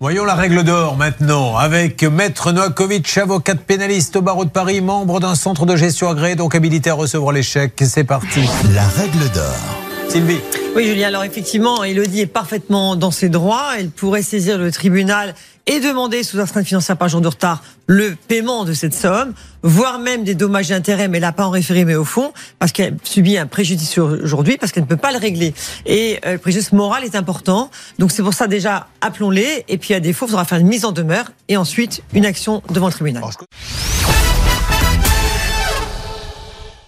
Voyons la règle d'or maintenant avec Maître Noakovic, avocat pénaliste au barreau de Paris, membre d'un centre de gestion agréé, donc habilité à recevoir les chèques. C'est parti. La règle d'or. Sylvie. Oui, Julien, alors effectivement, Elodie est parfaitement dans ses droits. Elle pourrait saisir le tribunal et demander sous astreinte financière par jour de retard le paiement de cette somme, voire même des dommages et intérêts, mais n'a pas en référé, mais au fond, parce qu'elle subit un préjudice aujourd'hui, parce qu'elle ne peut pas le régler. Et euh, le préjudice moral est important. Donc c'est pour ça déjà, appelons-les, et puis à défaut, il faudra faire une mise en demeure, et ensuite une action devant le tribunal.